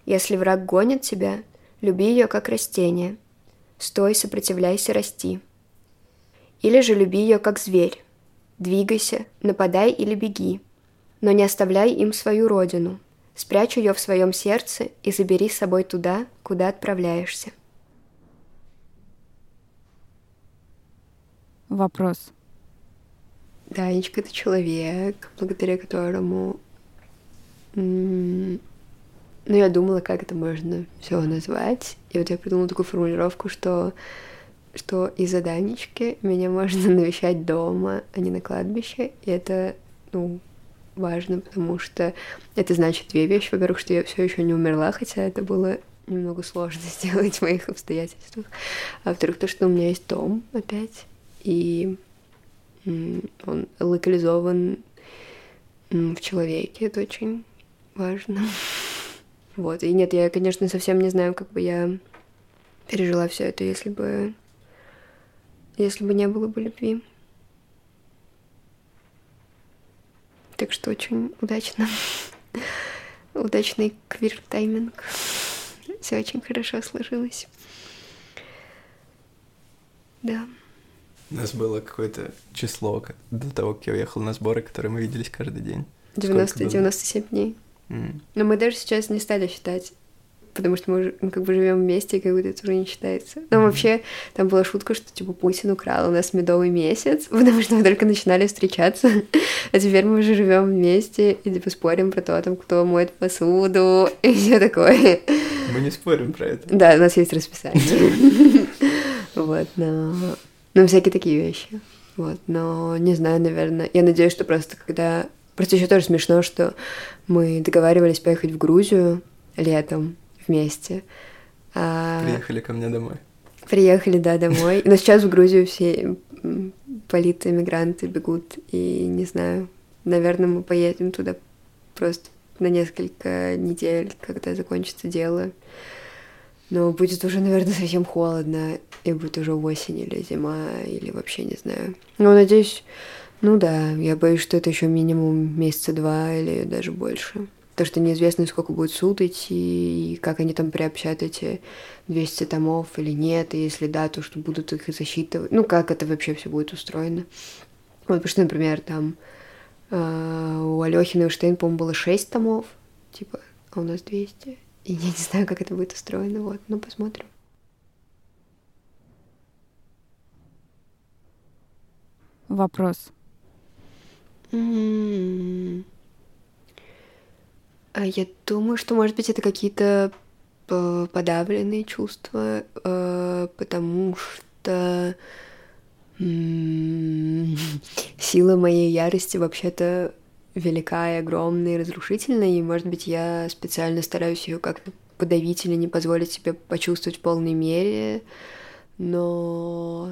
если враг гонит тебя, люби ее как растение. Стой, сопротивляйся, расти. Или же люби ее как зверь. Двигайся, нападай или беги. Но не оставляй им свою родину. Спрячь ее в своем сердце и забери с собой туда, куда отправляешься. Вопрос. Данечка — это человек, благодаря которому... Ну, я думала, как это можно все назвать. И вот я придумала такую формулировку, что что из-за Данечки меня можно [laughs] навещать дома, а не на кладбище. И это, ну, важно, потому что это значит две вещи. Во-первых, что я все еще не умерла, хотя это было немного сложно [laughs] сделать в моих обстоятельствах. А во-вторых, то, что у меня есть дом опять. И он локализован в человеке, это очень важно. [laughs] Вот, и нет, я, конечно, совсем не знаю, как бы я пережила все это, если бы если бы не было бы любви. Так что очень удачно. [laughs] Удачный квир-тайминг. Все очень хорошо сложилось. Да. У нас было какое-то число до того, как я уехал на сборы, которые мы виделись каждый день. 90, 97 дней. Mm. Но мы даже сейчас не стали считать, потому что мы ну, как бы живем вместе, и как бы это уже не считается. Но mm-hmm. вообще там была шутка, что типа Путин украл у нас медовый месяц, [laughs] потому что мы только начинали встречаться, а теперь мы уже живем вместе и типа спорим про то, там, кто моет посуду [laughs] и все такое. Мы не спорим про это. Да, у нас есть расписание. [laughs] Вот, но ну, всякие такие вещи. Вот, но не знаю, наверное. Я надеюсь, что просто когда... Просто еще тоже смешно, что мы договаривались поехать в Грузию летом вместе. А... Приехали ко мне домой. Приехали, да, домой. Но сейчас в Грузию все политэмигранты бегут, и не знаю, наверное, мы поедем туда просто на несколько недель, когда закончится дело. Но будет уже, наверное, совсем холодно, и будет уже осень или зима, или вообще не знаю. Но надеюсь, ну да, я боюсь, что это еще минимум месяца два или даже больше. То, что неизвестно, сколько будет суд идти, и как они там приобщат эти 200 томов или нет, и если да, то что будут их засчитывать. Ну, как это вообще все будет устроено. Вот, потому что, например, там э, у Алёхина и Штейн, по-моему, было 6 томов, типа, а у нас 200. И я не знаю, как это будет устроено, вот, ну посмотрим. Вопрос. Mm-hmm. А я думаю, что, может быть, это какие-то подавленные чувства, э, потому что [laughs] Сила моей ярости вообще-то велика и огромная и разрушительная, и, может быть, я специально стараюсь ее как-то подавить или не позволить себе почувствовать в полной мере, но...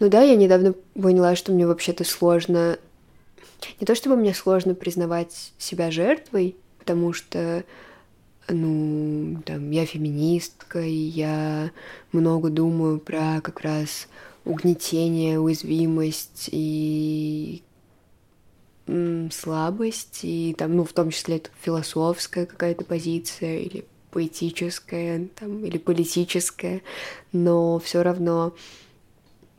Ну да, я недавно поняла, что мне вообще-то сложно... Не то чтобы мне сложно признавать себя жертвой, потому что, ну, там, я феминистка, и я много думаю про как раз угнетение, уязвимость и слабость, и там, ну, в том числе это философская какая-то позиция или поэтическая, там, или политическая, но все равно,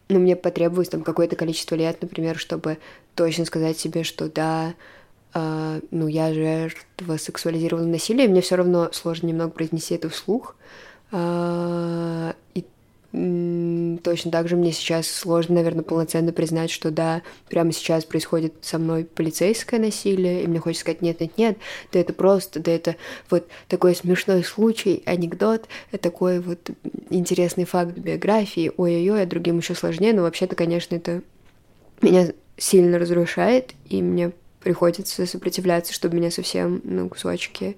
ну, мне потребуется там какое-то количество лет, например, чтобы точно сказать себе, что да, а, ну, я жертва сексуализированного насилия, мне все равно сложно немного произнести это вслух. А, и точно так же мне сейчас сложно, наверное, полноценно признать, что да, прямо сейчас происходит со мной полицейское насилие, и мне хочется сказать, нет, нет, нет, да это просто, да это вот такой смешной случай, анекдот, э, такой вот интересный факт биографии, ой-ой-ой, а другим еще сложнее, но вообще-то, конечно, это меня сильно разрушает, и мне приходится сопротивляться, чтобы меня совсем на кусочки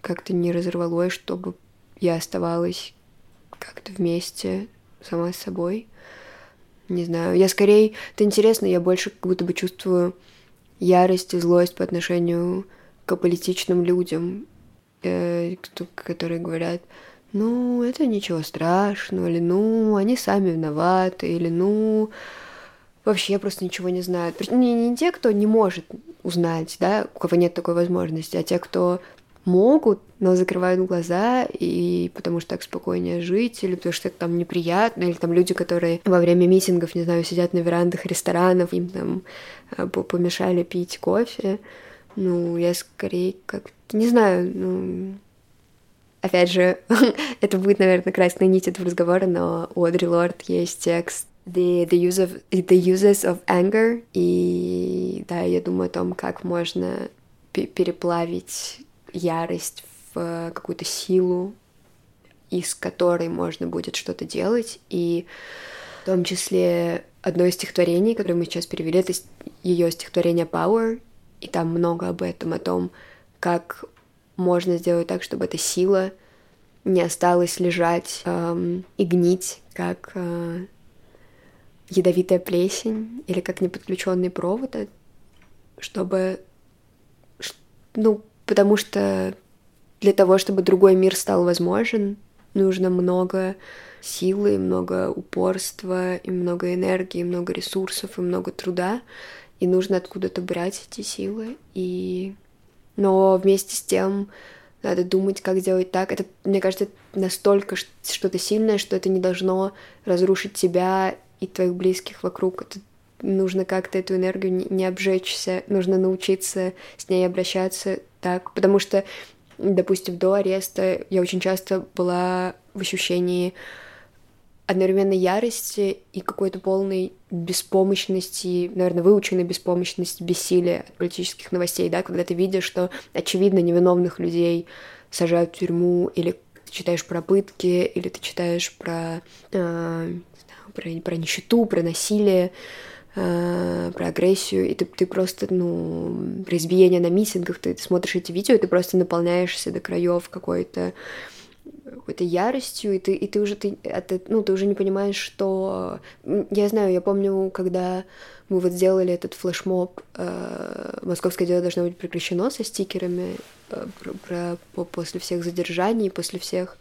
как-то не разорвало, и чтобы я оставалась как-то вместе сама с собой. Не знаю, я скорее... Это интересно, я больше как будто бы чувствую ярость и злость по отношению к политичным людям, э, которые говорят, ну, это ничего страшного, или ну, они сами виноваты, или ну, вообще просто ничего не. Причем Не, не те, кто не может узнать, да, у кого нет такой возможности, а те, кто могут, но закрывают глаза, и потому что так спокойнее жить, или потому что это там неприятно, или там люди, которые во время митингов, не знаю, сидят на верандах ресторанов, им там э, по- помешали пить кофе. Ну, я скорее как-то, не знаю, ну, опять же, [laughs] это будет, наверное, красная нить этого разговора, но у Одри Лорд есть текст the, the, use of, the uses of anger, и да, я думаю о том, как можно пе- переплавить ярость в какую-то силу, из которой можно будет что-то делать, и в том числе одно из стихотворений, которое мы сейчас перевели, это ее стихотворение Power, и там много об этом, о том, как можно сделать так, чтобы эта сила не осталась лежать эм, и гнить, как э, ядовитая плесень или как неподключенный провод, а чтобы, ну, потому что для того, чтобы другой мир стал возможен, нужно много силы, много упорства, и много энергии, много ресурсов, и много труда, и нужно откуда-то брать эти силы. И... Но вместе с тем надо думать, как сделать так. Это, мне кажется, настолько что-то сильное, что это не должно разрушить тебя и твоих близких вокруг. Это нужно как-то эту энергию не, обжечься, нужно научиться с ней обращаться так, потому что, допустим, до ареста я очень часто была в ощущении одновременно ярости и какой-то полной беспомощности, наверное, выученной беспомощности, бессилия от политических новостей, да, когда ты видишь, что, очевидно, невиновных людей сажают в тюрьму, или ты читаешь про пытки, или ты читаешь про, э, про, про нищету, про насилие, э, про агрессию, и ты, ты просто, ну, про избиение на митингах, ты, ты смотришь эти видео, и ты просто наполняешься до краев какой-то какой-то яростью, и ты, и ты уже ты, ну, ты уже не понимаешь, что... Я знаю, я помню, когда мы вот сделали этот флешмоб э, «Московское дело должно быть прекращено» со стикерами э, про, про- по- после всех задержаний, после всех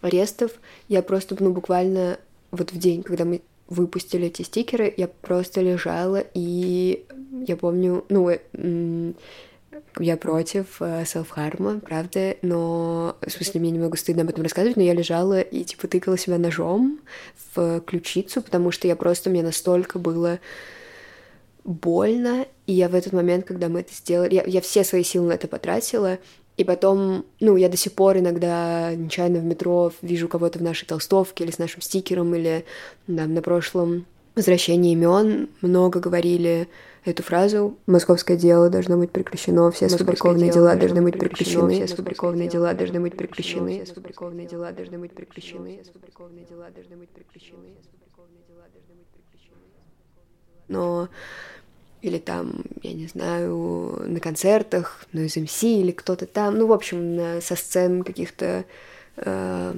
арестов, я просто, ну, буквально вот в день, когда мы выпустили эти стикеры, я просто лежала, и я помню, ну, э, я против э, селф-харма, правда, но, в смысле, мне немного стыдно об этом рассказывать, но я лежала и, типа, тыкала себя ножом в ключицу, потому что я просто, мне настолько было больно, и я в этот момент, когда мы это сделали, я, я все свои силы на это потратила, и потом, ну, я до сих пор иногда нечаянно в метро вижу кого-то в нашей толстовке или с нашим стикером, или там, на прошлом возвращении имен много говорили эту фразу «Московское дело должно быть прекращено, все сфабрикованные дела должны быть прекращены, все сфабрикованные дела должны быть прекращены, все сфабрикованные дела должны быть прекращены, все сфабрикованные дела должны быть прекращены, Но или там, я не знаю, на концертах, ну, из МС или кто-то там, ну, в общем, со сцен каких-то э,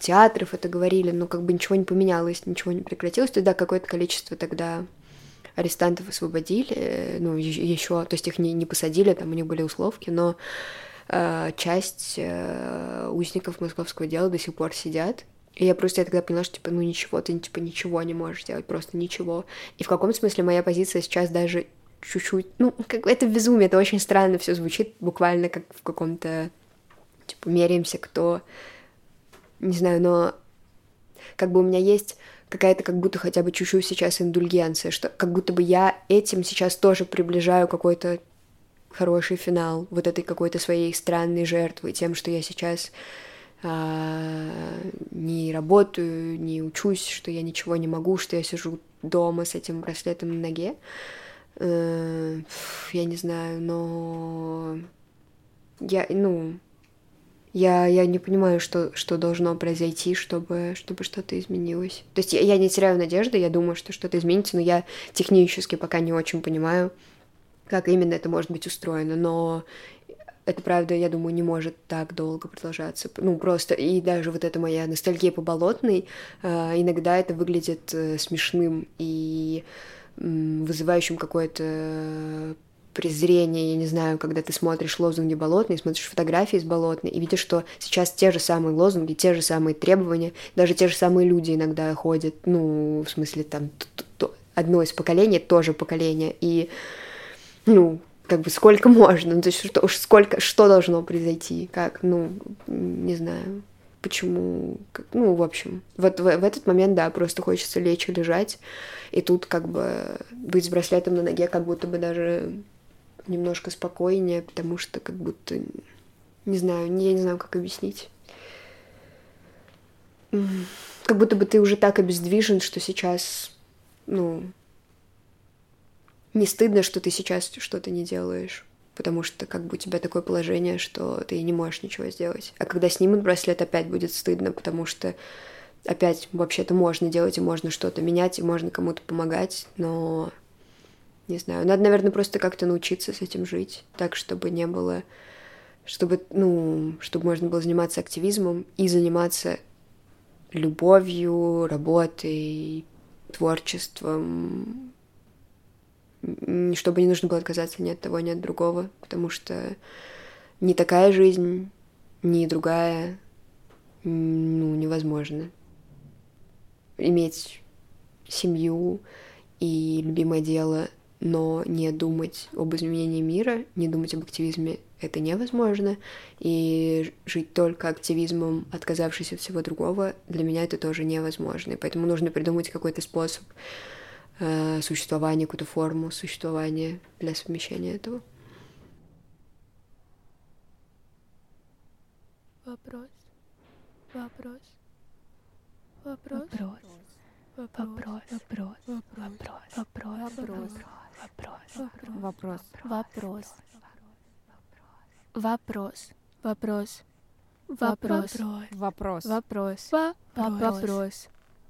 театров это говорили, но как бы ничего не поменялось, ничего не прекратилось. Тогда какое-то количество тогда арестантов освободили, ну, еще, то есть их не, не посадили, там у них были условки, но э, часть э, узников московского дела до сих пор сидят, и я просто я тогда поняла, что, типа, ну ничего, ты, типа, ничего не можешь делать, просто ничего. И в каком смысле моя позиция сейчас даже чуть-чуть... Ну, как это безумие, это очень странно все звучит, буквально как в каком-то... Типа, меряемся, кто... Не знаю, но как бы у меня есть какая-то как будто хотя бы чуть-чуть сейчас индульгенция, что как будто бы я этим сейчас тоже приближаю какой-то хороший финал вот этой какой-то своей странной жертвы, тем, что я сейчас не работаю, не учусь, что я ничего не могу, что я сижу дома с этим браслетом на ноге. Э, я не знаю, но я, ну, я, я не понимаю, что, что должно произойти, чтобы, чтобы что-то изменилось. То есть я, я не теряю надежды, я думаю, что что-то изменится, но я технически пока не очень понимаю, как именно это может быть устроено, но это, правда, я думаю, не может так долго продолжаться. Ну, просто, и даже вот эта моя ностальгия по болотной, э, иногда это выглядит э, смешным и вызывающим какое-то презрение, я не знаю, когда ты смотришь лозунги болотной, смотришь фотографии из болотной, и видишь, что сейчас те же самые лозунги, те же самые требования, даже те же самые люди иногда ходят, ну, в смысле, там, одно из поколений, тоже поколение, и, ну, как бы сколько [laughs] можно, ну, то есть что, уж сколько, что должно произойти, как, ну, не знаю, почему, как, ну, в общем, вот в, в этот момент, да, просто хочется лечь и лежать, и тут как бы быть с браслетом на ноге как будто бы даже немножко спокойнее, потому что как будто, не знаю, я не знаю, как объяснить. Как будто бы ты уже так обездвижен, что сейчас, ну, не стыдно, что ты сейчас что-то не делаешь, потому что как бы у тебя такое положение, что ты не можешь ничего сделать. А когда снимут браслет, опять будет стыдно, потому что опять вообще-то можно делать, и можно что-то менять, и можно кому-то помогать, но не знаю, надо, наверное, просто как-то научиться с этим жить, так, чтобы не было, чтобы, ну, чтобы можно было заниматься активизмом и заниматься любовью, работой, творчеством, чтобы не нужно было отказаться ни от того, ни от другого, потому что не такая жизнь, ни другая, ну, невозможно. Иметь семью и любимое дело, но не думать об изменении мира, не думать об активизме, это невозможно. И жить только активизмом, отказавшись от всего другого, для меня это тоже невозможно. И поэтому нужно придумать какой-то способ э, существования, какую-то форму существования для совмещения этого. Вопрос. Вопрос. Вопрос. Вопрос. Вопрос. Вопрос. Вопрос. Вопрос. Вопрос. Вопрос. Вопрос. Вопрос. Вопрос. Вопрос. Вопрос. Вопрос. Вопрос. Вопрос.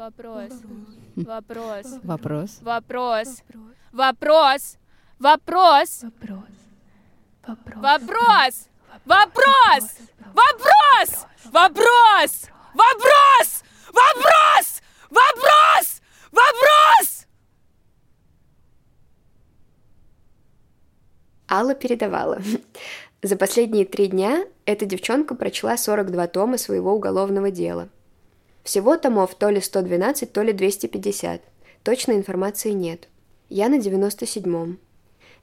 Вопрос. Вопрос. Вопрос. Вопрос. Вопрос. Вопрос. Вопрос. Алла передавала. За последние три дня эта девчонка прочла 42 тома своего уголовного дела – всего томов то ли 112, то ли 250. Точной информации нет. Я на 97-м.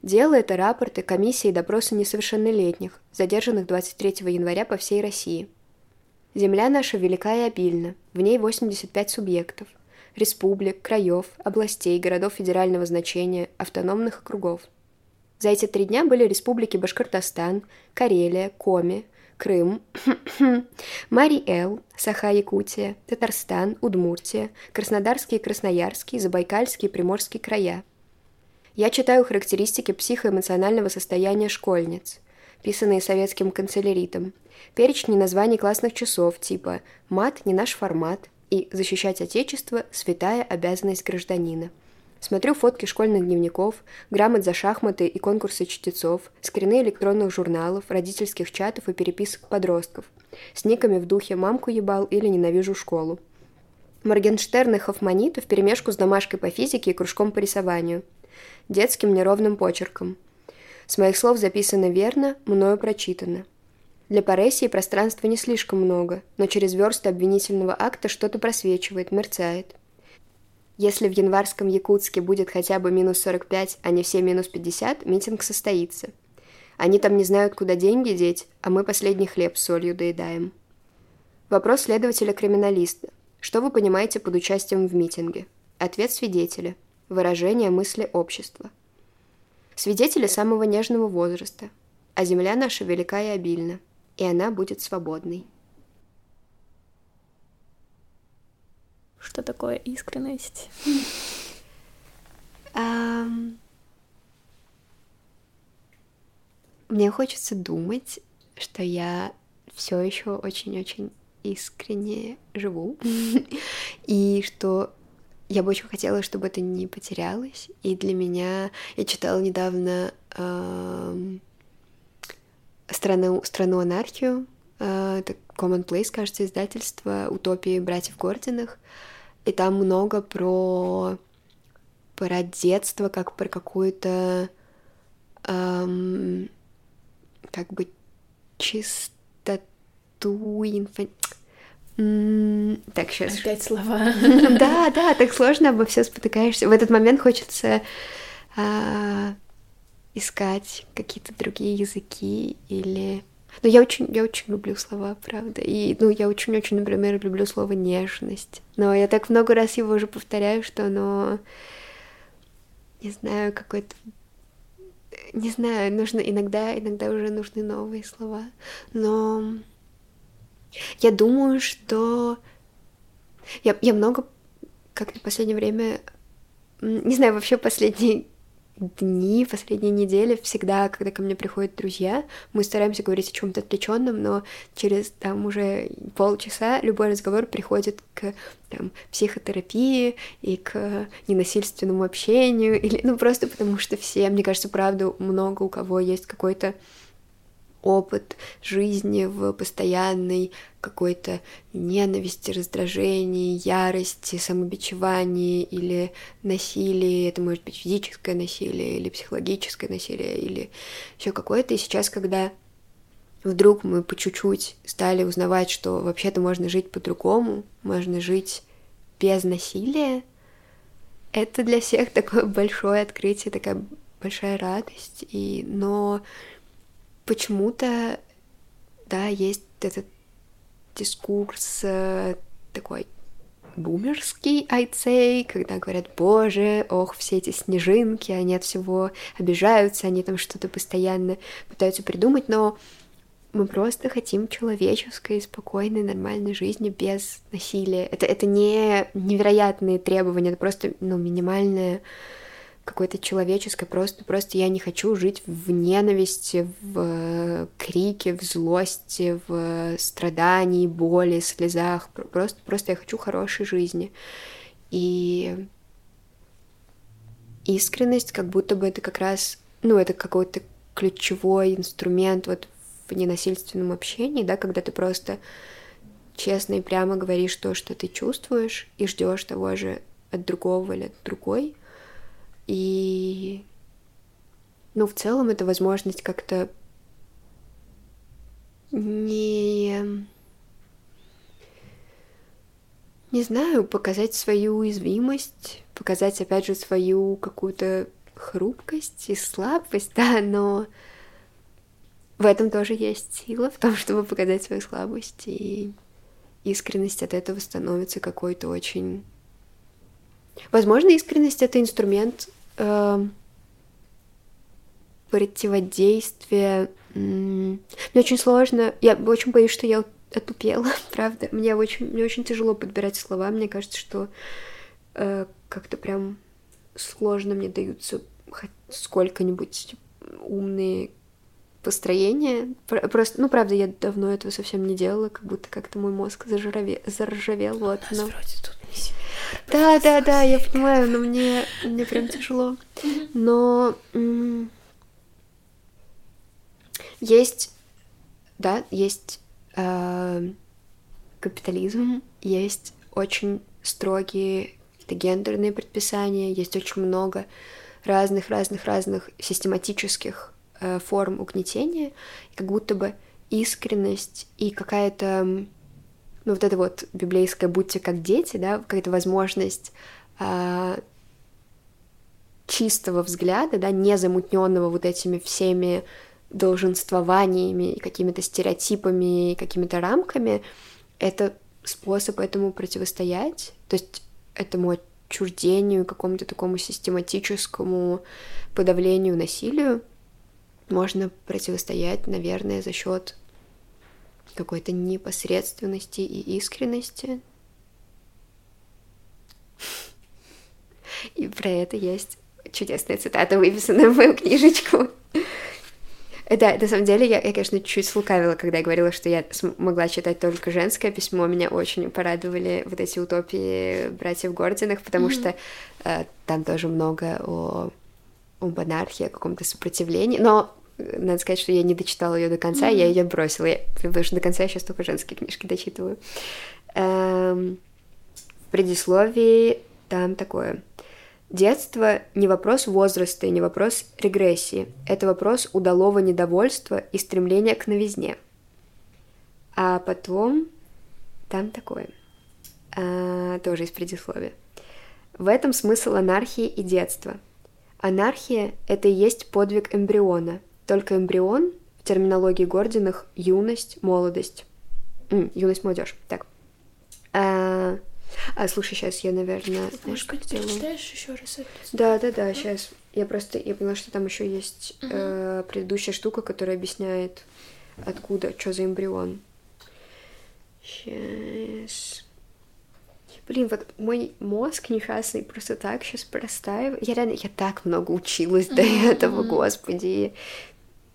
Дело это рапорты комиссии допроса несовершеннолетних, задержанных 23 января по всей России. Земля наша велика и обильна, в ней 85 субъектов. республик, краев, областей, городов федерального значения, автономных округов. За эти три дня были республики Башкортостан, Карелия, Коми, Крым, [coughs] Мари-Эл, Саха-Якутия, Татарстан, Удмуртия, Краснодарский и Красноярский, Забайкальский и Приморский края. Я читаю характеристики психоэмоционального состояния школьниц, писанные советским канцеляритом, перечни названий классных часов типа «Мат не наш формат» и «Защищать Отечество – святая обязанность гражданина». Смотрю фотки школьных дневников, грамот за шахматы и конкурсы чтецов, скрины электронных журналов, родительских чатов и переписок подростков, с никами в духе «мамку ебал» или «ненавижу школу». Моргенштерн и Хофманита вперемешку с домашкой по физике и кружком по рисованию. Детским неровным почерком. С моих слов записано верно, мною прочитано. Для Паресии пространства не слишком много, но через версты обвинительного акта что-то просвечивает, мерцает. Если в январском Якутске будет хотя бы минус 45, а не все минус 50, митинг состоится. Они там не знают, куда деньги деть, а мы последний хлеб с солью доедаем. Вопрос следователя-криминалиста. Что вы понимаете под участием в митинге? Ответ свидетеля. Выражение мысли общества. Свидетели самого нежного возраста. А земля наша велика и обильна, и она будет свободной. Что такое искренность? Мне хочется думать, что я все еще очень-очень искренне живу, [laughs] и что я бы очень хотела, чтобы это не потерялось. И для меня я читала недавно эм, страну, страну анархию. Э, это Commonplace, кажется, издательство утопии братьев Гординых. И там много про про детство, как про какую-то эм, как бы чистоту инфа... Так, сейчас. Опять слова. [laughs] Да, да, так сложно обо все спотыкаешься. В этот момент хочется а, искать какие-то другие языки или но я очень, я очень люблю слова, правда. И, ну, я очень-очень, например, люблю слово нежность. Но я так много раз его уже повторяю, что оно, не знаю, какой-то не знаю, нужно иногда, иногда уже нужны новые слова. Но я думаю, что я, я много, как в последнее время, не знаю, вообще последние дни, последние недели, всегда, когда ко мне приходят друзья, мы стараемся говорить о чем-то отвлеченном, но через там уже полчаса любой разговор приходит к там, психотерапии и к ненасильственному общению, [laughs] или ну просто потому что все, мне кажется, правда, много у кого есть какой-то опыт жизни в постоянной какой-то ненависти, раздражении, ярости, самобичевании или насилии. Это может быть физическое насилие или психологическое насилие или еще какое-то. И сейчас, когда вдруг мы по чуть-чуть стали узнавать, что вообще-то можно жить по-другому, можно жить без насилия, это для всех [laughs] такое большое открытие, такая большая радость. И, но почему-то, да, есть этот дискурс э, такой бумерский, I'd say, когда говорят, боже, ох, все эти снежинки, они от всего обижаются, они там что-то постоянно пытаются придумать, но мы просто хотим человеческой, спокойной, нормальной жизни без насилия. Это, это не невероятные требования, это просто ну, минимальное какое-то человеческое, просто, просто я не хочу жить в ненависти, в крике, в злости, в страдании, боли, слезах, просто, просто я хочу хорошей жизни. И искренность, как будто бы это как раз, ну, это какой-то ключевой инструмент вот в ненасильственном общении, да, когда ты просто честно и прямо говоришь то, что ты чувствуешь, и ждешь того же от другого или от другой — и, ну, в целом это возможность как-то не... Не знаю, показать свою уязвимость, показать, опять же, свою какую-то хрупкость и слабость, [laughs] да, но в этом тоже есть сила, в том, чтобы показать свою слабость, и искренность от этого становится какой-то очень Возможно, искренность это инструмент э, противодействия. М, Мне очень сложно. Я очень боюсь, что я отупела, [laughs] правда. Мне очень, мне очень тяжело подбирать слова. Мне кажется, что э, как-то прям сложно мне даются хоть сколько-нибудь умные построения. Про- Просто, ну, правда, я давно этого совсем не делала, как будто как-то мой мозг зажирове- заржавел, вот. но- Вроде тут не семинар. Да, да, да, я понимаю, но мне, мне прям тяжело. Но м, есть, да, есть э, капитализм, есть очень строгие какие-то гендерные предписания, есть очень много разных-разных-разных систематических э, форм угнетения, как будто бы искренность и какая-то ну, вот это вот библейское «будьте как дети», да, какая-то возможность а, чистого взгляда, да, не замутненного вот этими всеми долженствованиями, какими-то стереотипами, какими-то рамками, это способ этому противостоять, то есть этому отчуждению, какому-то такому систематическому подавлению насилию можно противостоять, наверное, за счет какой-то непосредственности и искренности. И про это есть чудесная цитата, выписанная в мою книжечку. Да, на самом деле, я, я, конечно, чуть слукавила, когда я говорила, что я смогла читать только женское письмо. Меня очень порадовали вот эти утопии братьев Гординых, потому что э, там тоже много о, об монархии, о каком-то сопротивлении. Но надо сказать, что я не дочитала ее до конца, я ее бросила, я- потому что до конца я сейчас только женские книжки дочитываю. Эм, в предисловии там такое. Детство не вопрос возраста и не вопрос регрессии. Это вопрос удалого недовольства и стремления к новизне. А потом там такое. А, тоже из предисловия. В этом смысл анархии и детства. Анархия — это и есть подвиг эмбриона. Только эмбрион, в терминологии Гординых, юность, молодость. М, юность, молодежь. Так. А, а, слушай, сейчас я, наверное, знаешь, Может быть, сделаю? прочитаешь еще раз это? Да, да, да, сейчас. Я просто я поняла, что там еще есть Мгм. э, предыдущая штука, которая объясняет, откуда, что за эмбрион. Сейчас. Блин, вот мой мозг несчастный просто так сейчас простаивает. Я реально, я так много училась до Мгм, этого, господи.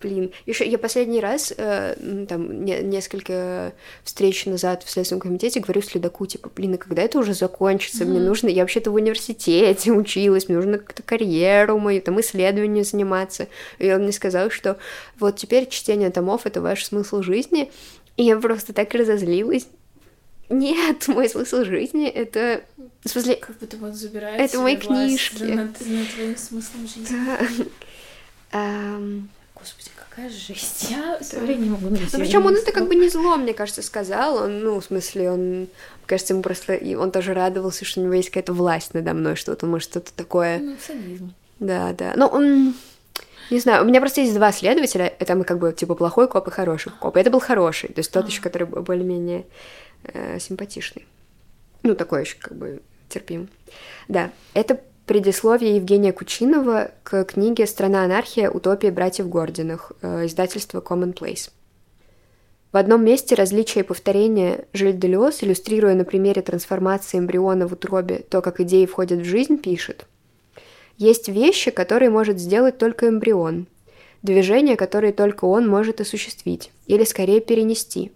Блин, еще я последний раз, э, там, не- несколько встреч назад в Следственном комитете говорю следаку, типа, блин, а когда это уже закончится? Мне нужно, я вообще-то в университете училась, мне нужно как-то карьеру мою, там, исследованиями заниматься. И он мне сказал, что вот теперь чтение томов — это ваш смысл жизни. И я просто так разозлилась. Нет, [laughs] мой смысл жизни — это... В смысле, Как будто вот забирает Это мои книжки. Над, над твоим смыслом жизни. да. Ам, Господи, какая жесть. Я sorry, не могу на Ну, причем он это как бы не зло, мне кажется, сказал. Он, ну, в смысле, он, кажется, ему просто, и он тоже радовался, что у него есть какая-то власть надо мной, что вот он может что-то такое. Ну, садизм. Да, да. Ну, он, не знаю, у меня просто есть два следователя, это мы как бы типа плохой коп и хороший коп. И это был хороший, то есть тот А. еще, который бо- более-менее э, симпатичный. Ну, такой еще как бы терпим. Да, это предисловие Евгения Кучинова к книге «Страна анархия. Утопия братьев Гординых», э, издательство Commonplace. В одном месте различия и повторения Жиль Делиос, иллюстрируя на примере трансформации эмбриона в утробе то, как идеи входят в жизнь, пишет «Есть вещи, которые может сделать только эмбрион, движения, которые только он может осуществить, или скорее перенести.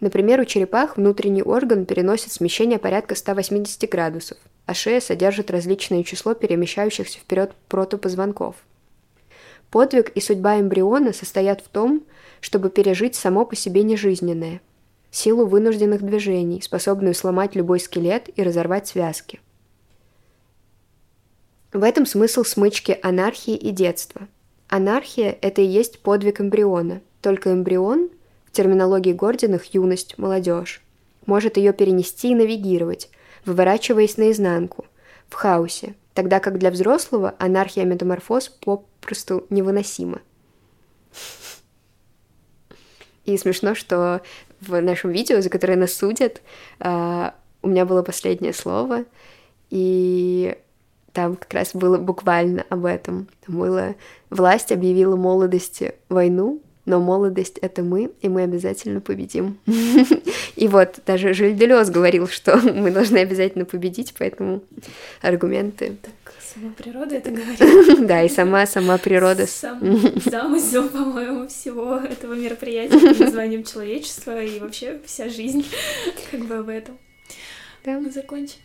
Например, у черепах внутренний орган переносит смещение порядка 180 градусов, а шея содержит различное число перемещающихся вперед протопозвонков. Подвиг и судьба эмбриона состоят в том, чтобы пережить само по себе нежизненное, силу вынужденных движений, способную сломать любой скелет и разорвать связки. В этом смысл смычки анархии и детства. Анархия – это и есть подвиг эмбриона, только эмбрион, в терминологии Гординых – юность, молодежь, может ее перенести и навигировать, выворачиваясь наизнанку, в хаосе, тогда как для взрослого анархия-метаморфоз попросту невыносима. И смешно, что в нашем видео, за которое нас судят, а, у меня было последнее слово, и там как раз было буквально об этом. Там было «Власть объявила молодости войну, но молодость — это мы, и мы обязательно победим». [laughs] И вот даже Жиль Делес говорил, что [laughs] мы должны обязательно победить, поэтому аргументы. Так, сама природа это говорит. [laughs] Да, и сама сама природа. Сам замысел, по-моему, всего этого мероприятия под названием человечество и вообще вся жизнь как бы об этом. Да. Мы закончим.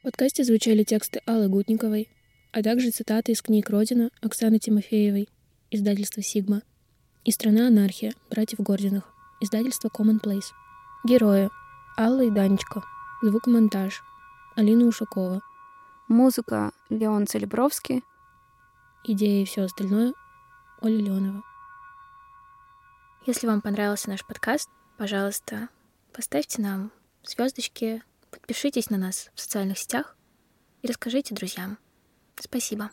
В подкасте звучали тексты Аллы Гутниковой, а также цитаты из книг «Родина» Оксаны Тимофеевой, издательство «Сигма», и «Страна анархия» братьев Гординых, издательство Commonplace. Герои Алла и Данечка, звукомонтаж Алина Ушакова, Музыка Леон Целебровский. идея и все остальное Оля Леонова. Если вам понравился наш подкаст, пожалуйста, поставьте нам звездочки, подпишитесь на нас в социальных сетях и расскажите друзьям. Спасибо.